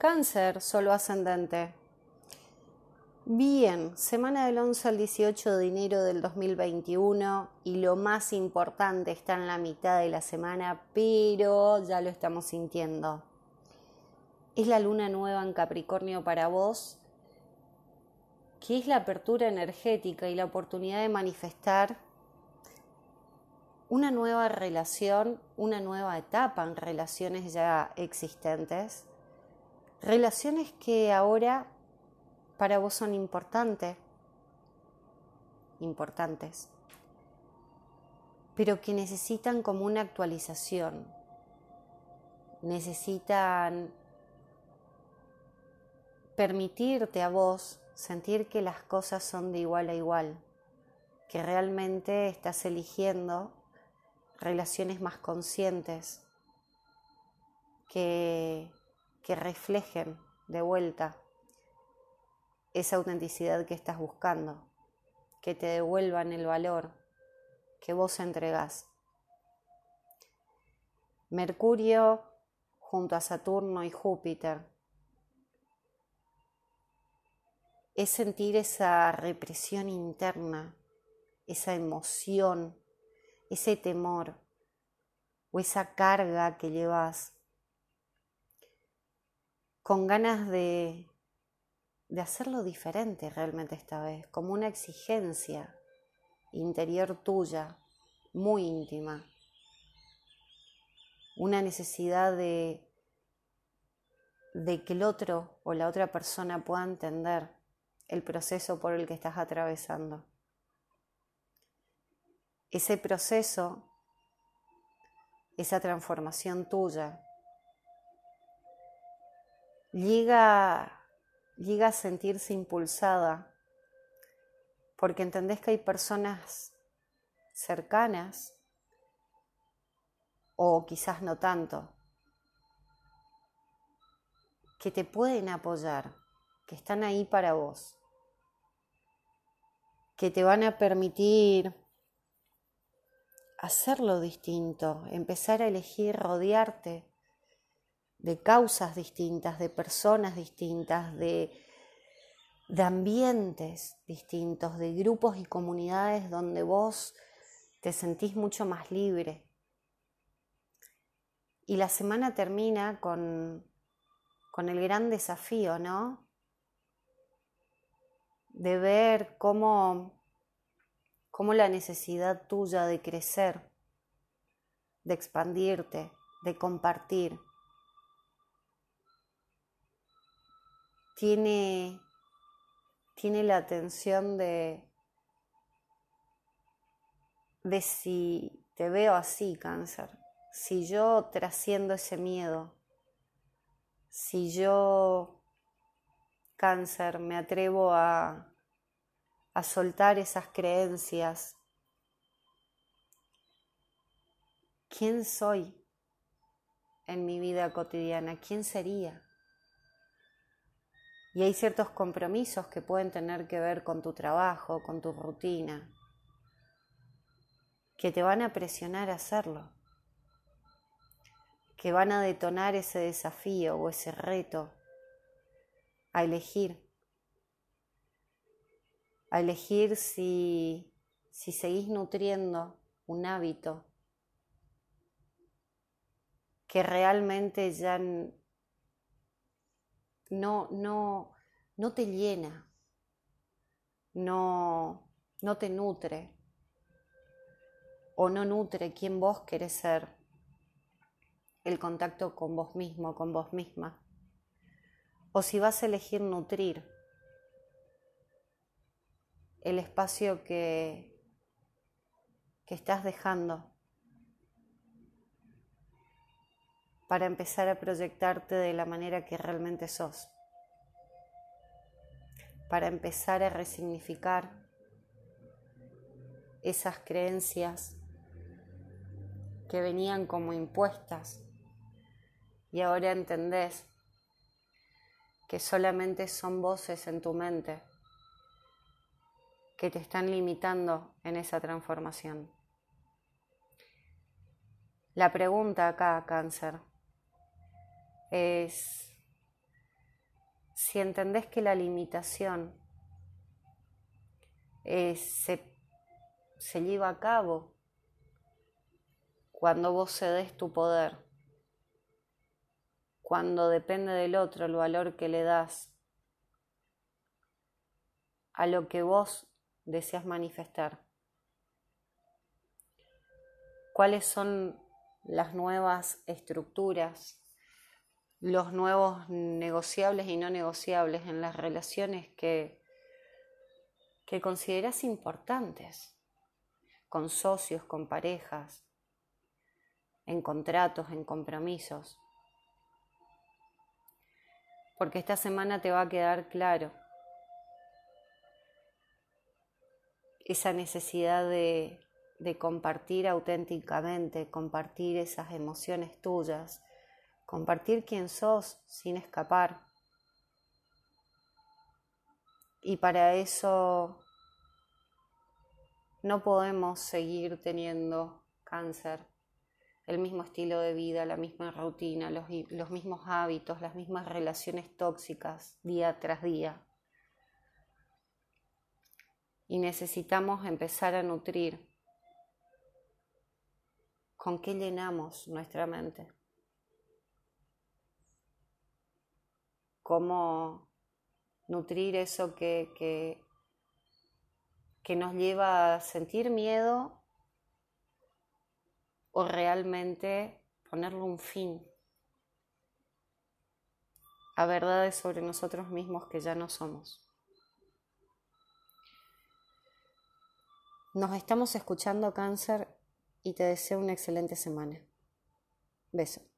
Cáncer, solo ascendente. Bien, semana del 11 al 18 de enero del 2021 y lo más importante está en la mitad de la semana, pero ya lo estamos sintiendo. Es la luna nueva en Capricornio para vos, que es la apertura energética y la oportunidad de manifestar una nueva relación, una nueva etapa en relaciones ya existentes relaciones que ahora para vos son importantes, importantes, pero que necesitan como una actualización, necesitan permitirte a vos sentir que las cosas son de igual a igual, que realmente estás eligiendo relaciones más conscientes, que que reflejen de vuelta esa autenticidad que estás buscando, que te devuelvan el valor que vos entregás. Mercurio junto a Saturno y Júpiter es sentir esa represión interna, esa emoción, ese temor o esa carga que llevas con ganas de, de hacerlo diferente realmente esta vez, como una exigencia interior tuya, muy íntima, una necesidad de, de que el otro o la otra persona pueda entender el proceso por el que estás atravesando. Ese proceso, esa transformación tuya, llega, llega a sentirse impulsada porque entendés que hay personas cercanas o quizás no tanto, que te pueden apoyar, que están ahí para vos, que te van a permitir hacerlo distinto, empezar a elegir rodearte de causas distintas, de personas distintas, de, de ambientes distintos, de grupos y comunidades donde vos te sentís mucho más libre. Y la semana termina con, con el gran desafío, ¿no? De ver cómo, cómo la necesidad tuya de crecer, de expandirte, de compartir, tiene, tiene la atención de, de si te veo así, cáncer, si yo trasciendo ese miedo, si yo, cáncer, me atrevo a, a soltar esas creencias, ¿quién soy en mi vida cotidiana? ¿Quién sería? Y hay ciertos compromisos que pueden tener que ver con tu trabajo, con tu rutina, que te van a presionar a hacerlo, que van a detonar ese desafío o ese reto a elegir, a elegir si, si seguís nutriendo un hábito que realmente ya no, no, no te llena, no, no te nutre o no nutre quien vos querés ser, el contacto con vos mismo, con vos misma, o si vas a elegir nutrir el espacio que, que estás dejando para empezar a proyectarte de la manera que realmente sos, para empezar a resignificar esas creencias que venían como impuestas y ahora entendés que solamente son voces en tu mente que te están limitando en esa transformación. La pregunta acá, cáncer, es si entendés que la limitación se, se lleva a cabo cuando vos cedes tu poder, cuando depende del otro el valor que le das a lo que vos deseas manifestar. ¿Cuáles son las nuevas estructuras, los nuevos negociables y no negociables en las relaciones que, que consideras importantes, con socios, con parejas, en contratos, en compromisos. Porque esta semana te va a quedar claro esa necesidad de, de compartir auténticamente, compartir esas emociones tuyas, compartir quién sos sin escapar. Y para eso no podemos seguir teniendo cáncer el mismo estilo de vida, la misma rutina, los, los mismos hábitos, las mismas relaciones tóxicas día tras día. Y necesitamos empezar a nutrir con qué llenamos nuestra mente. Cómo nutrir eso que, que, nos lleva a sentir miedo o realmente ponerle un fin a verdades sobre nosotros mismos que ya no somos. Nos estamos escuchando cáncer y te deseo una excelente semana. Beso.